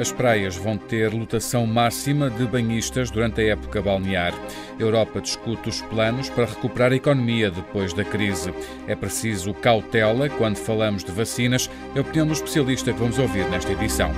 As praias vão ter lotação máxima de banhistas durante a época balnear. A Europa discute os planos para recuperar a economia depois da crise. É preciso cautela quando falamos de vacinas, é a opinião do especialista que vamos ouvir nesta edição.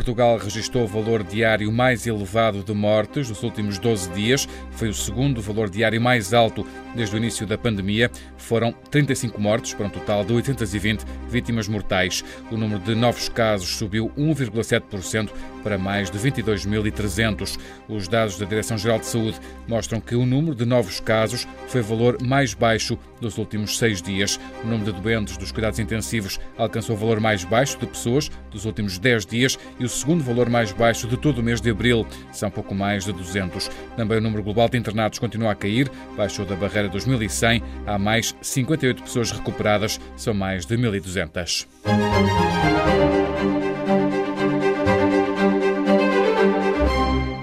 Portugal registrou o valor diário mais elevado de mortes nos últimos 12 dias. Foi o segundo valor diário mais alto desde o início da pandemia. Foram 35 mortes, para um total de 820 vítimas mortais. O número de novos casos subiu 1,7% para mais de 22.300. Os dados da Direção-Geral de Saúde mostram que o número de novos casos foi o valor mais baixo dos últimos seis dias. O número de doentes dos cuidados intensivos alcançou o valor mais baixo de pessoas dos últimos 10 dias e o segundo valor mais baixo de todo o mês de abril. São pouco mais de 200. Também o número global de internados continua a cair, baixou da barreira dos 1.100. Há mais 58 pessoas recuperadas, são mais de 1.200.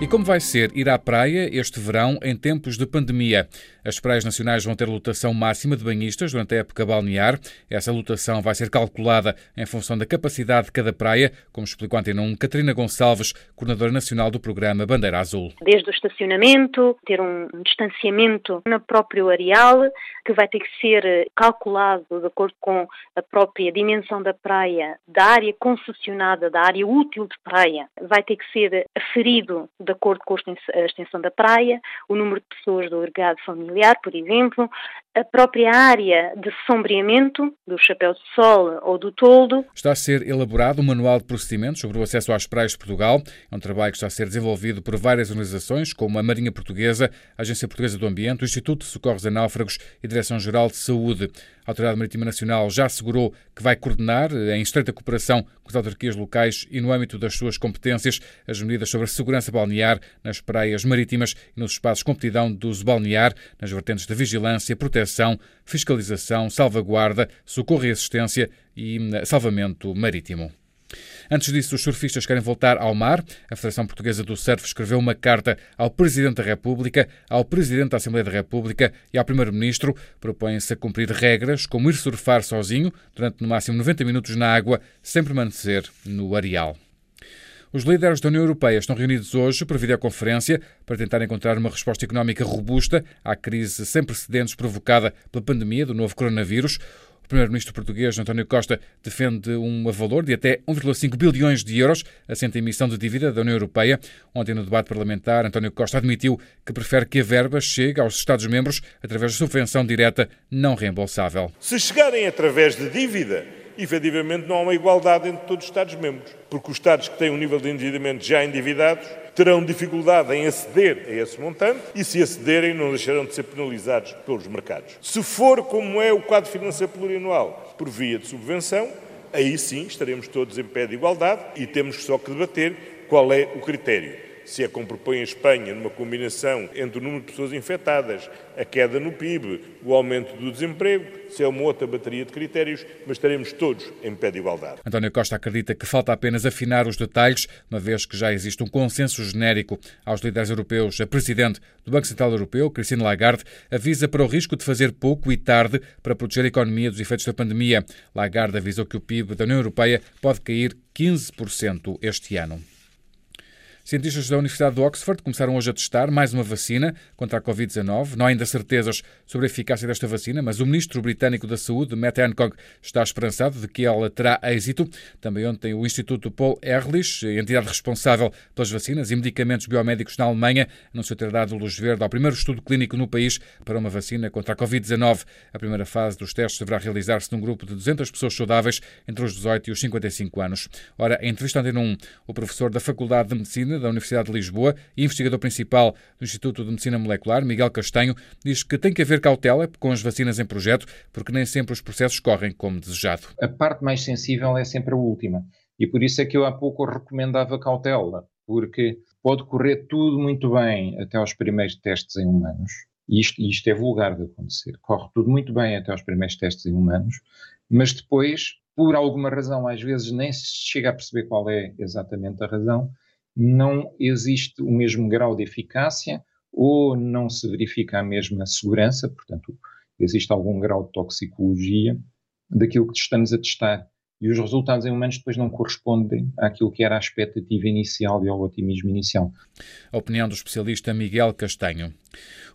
Como vai ser ir à praia este verão em tempos de pandemia? As praias nacionais vão ter lotação máxima de banhistas durante a época balnear. Essa lotação vai ser calculada em função da capacidade de cada praia, como explicou Antena 1 Catarina Gonçalves, coordenadora nacional do programa Bandeira Azul. Desde o estacionamento, ter um distanciamento no próprio areal, que vai ter que ser calculado de acordo com a própria dimensão da praia, da área concessionada, da área útil de praia, vai ter que ser aferido de acordo com a extensão da praia, o número de pessoas do agregado familiar, por exemplo, a própria área de sombreamento do chapéu de sol ou do toldo. Está a ser elaborado um manual de procedimentos sobre o acesso às praias de Portugal. É um trabalho que está a ser desenvolvido por várias organizações, como a Marinha Portuguesa, a Agência Portuguesa do Ambiente, o Instituto de Socorros a Náufragos e a Direção-Geral de Saúde. A Autoridade Marítima Nacional já assegurou que vai coordenar, em estreita cooperação com as autarquias locais e no âmbito das suas competências, as medidas sobre a segurança balnear nas praias marítimas e nos espaços com competidão do uso balnear, nas vertentes de vigilância, proteção, fiscalização, salvaguarda, socorro e assistência e hum, salvamento marítimo. Antes disso, os surfistas querem voltar ao mar. A Federação Portuguesa do Surf escreveu uma carta ao Presidente da República, ao Presidente da Assembleia da República e ao Primeiro-Ministro. Propõem-se a cumprir regras como ir surfar sozinho durante no máximo 90 minutos na água, sem permanecer no areal. Os líderes da União Europeia estão reunidos hoje para videoconferência para tentar encontrar uma resposta económica robusta à crise sem precedentes provocada pela pandemia do novo coronavírus. O primeiro-ministro português, António Costa, defende um valor de até 1,5 bilhões de euros assente a emissão de dívida da União Europeia. Ontem, no debate parlamentar, António Costa admitiu que prefere que a verba chegue aos Estados-membros através de subvenção direta não reembolsável. Se chegarem através de dívida, efetivamente não há uma igualdade entre todos os Estados-membros, porque os Estados que têm um nível de endividamento já endividados terão dificuldade em aceder a esse montante e, se acederem, não deixarão de ser penalizados pelos mercados. Se for como é o quadro financeiro plurianual, por via de subvenção, aí sim estaremos todos em pé de igualdade e temos só que debater qual é o critério se é como propõe a Espanha, numa combinação entre o número de pessoas infectadas, a queda no PIB, o aumento do desemprego, se é uma outra bateria de critérios, mas estaremos todos em pé de igualdade. António Costa acredita que falta apenas afinar os detalhes, uma vez que já existe um consenso genérico aos líderes europeus. A Presidente do Banco Central Europeu, Christine Lagarde, avisa para o risco de fazer pouco e tarde para proteger a economia dos efeitos da pandemia. Lagarde avisou que o PIB da União Europeia pode cair 15% este ano. Cientistas da Universidade de Oxford começaram hoje a testar mais uma vacina contra a Covid-19. Não há ainda certezas sobre a eficácia desta vacina, mas o ministro britânico da Saúde, Matt Hancock, está esperançado de que ela terá êxito. Também ontem o Instituto Paul Ehrlich, entidade responsável pelas vacinas e medicamentos biomédicos na Alemanha, anunciou ter dado luz verde ao primeiro estudo clínico no país para uma vacina contra a Covid-19. A primeira fase dos testes deverá realizar-se num grupo de 200 pessoas saudáveis entre os 18 e os 55 anos. Ora, em entrevista Antena 1, o professor da Faculdade de Medicina da Universidade de Lisboa e investigador principal do Instituto de Medicina Molecular, Miguel Castanho, diz que tem que haver cautela com as vacinas em projeto, porque nem sempre os processos correm como desejado. A parte mais sensível é sempre a última. E por isso é que eu há pouco recomendava cautela, porque pode correr tudo muito bem até aos primeiros testes em humanos. E isto, isto é vulgar de acontecer. Corre tudo muito bem até aos primeiros testes em humanos, mas depois, por alguma razão, às vezes nem se chega a perceber qual é exatamente a razão, não existe o mesmo grau de eficácia ou não se verifica a mesma segurança, portanto, existe algum grau de toxicologia daquilo que estamos a testar. e os resultados em humanos depois não correspondem àquilo que era a expectativa inicial e ao otimismo inicial. A opinião do especialista Miguel Castanho.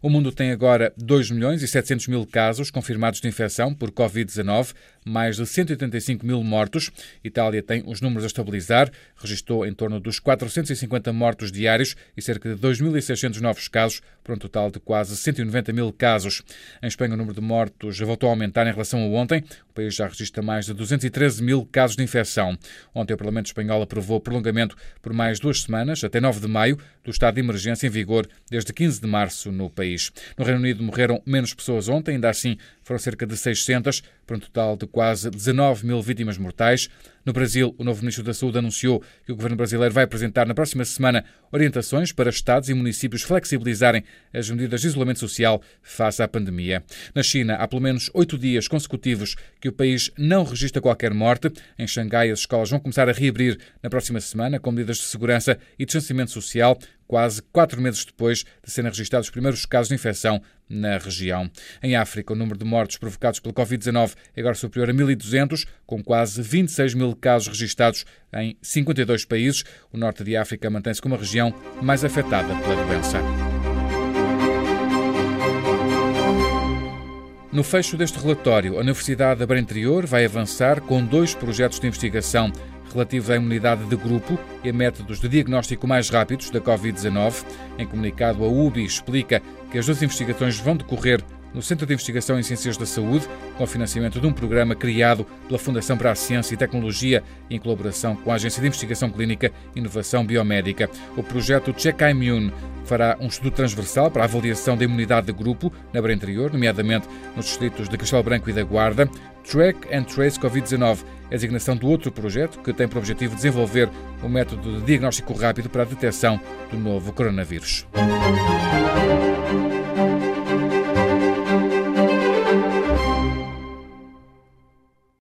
O mundo tem agora 2 milhões e 700 mil casos confirmados de infecção por Covid-19, mais de 185 mil mortos. Itália tem os números a estabilizar, registrou em torno dos 450 mortos diários e cerca de 2.600 novos casos, para um total de quase 190 mil casos. Em Espanha, o número de mortos voltou a aumentar em relação a ontem. O país já registra mais de 213 mil casos de infecção. Ontem, o Parlamento Espanhol aprovou o prolongamento por mais duas semanas, até 9 de maio, do estado de emergência em vigor desde 15 de março no país. No Reino Unido morreram menos pessoas ontem, ainda assim foram cerca de 600, para um total de quase 19 mil vítimas mortais. No Brasil, o novo Ministro da Saúde anunciou que o governo brasileiro vai apresentar na próxima semana orientações para estados e municípios flexibilizarem as medidas de isolamento social face à pandemia. Na China, há pelo menos oito dias consecutivos que o país não registra qualquer morte. Em Xangai, as escolas vão começar a reabrir na próxima semana com medidas de segurança e distanciamento social, quase quatro meses depois de serem registrados os primeiros casos de infecção na região. Em África, o número de mortos provocados pela Covid-19 é agora superior a 1.200, com quase 26 mil casos registados em 52 países. O norte de África mantém-se como a região mais afetada pela doença. No fecho deste relatório, a Universidade da Beira Interior vai avançar com dois projetos de investigação relativos à imunidade de grupo e a métodos de diagnóstico mais rápidos da Covid-19. Em comunicado, a UBI explica que as duas investigações vão decorrer no Centro de Investigação em Ciências da Saúde, com financiamento de um programa criado pela Fundação para a Ciência e Tecnologia, em colaboração com a Agência de Investigação Clínica e Inovação Biomédica. O projeto Check Immune fará um estudo transversal para a avaliação da imunidade de grupo na Beira Interior, nomeadamente nos distritos de Castelo Branco e da Guarda. Track and Trace Covid-19 é a designação do outro projeto que tem por objetivo desenvolver um método de diagnóstico rápido para a detecção do novo coronavírus.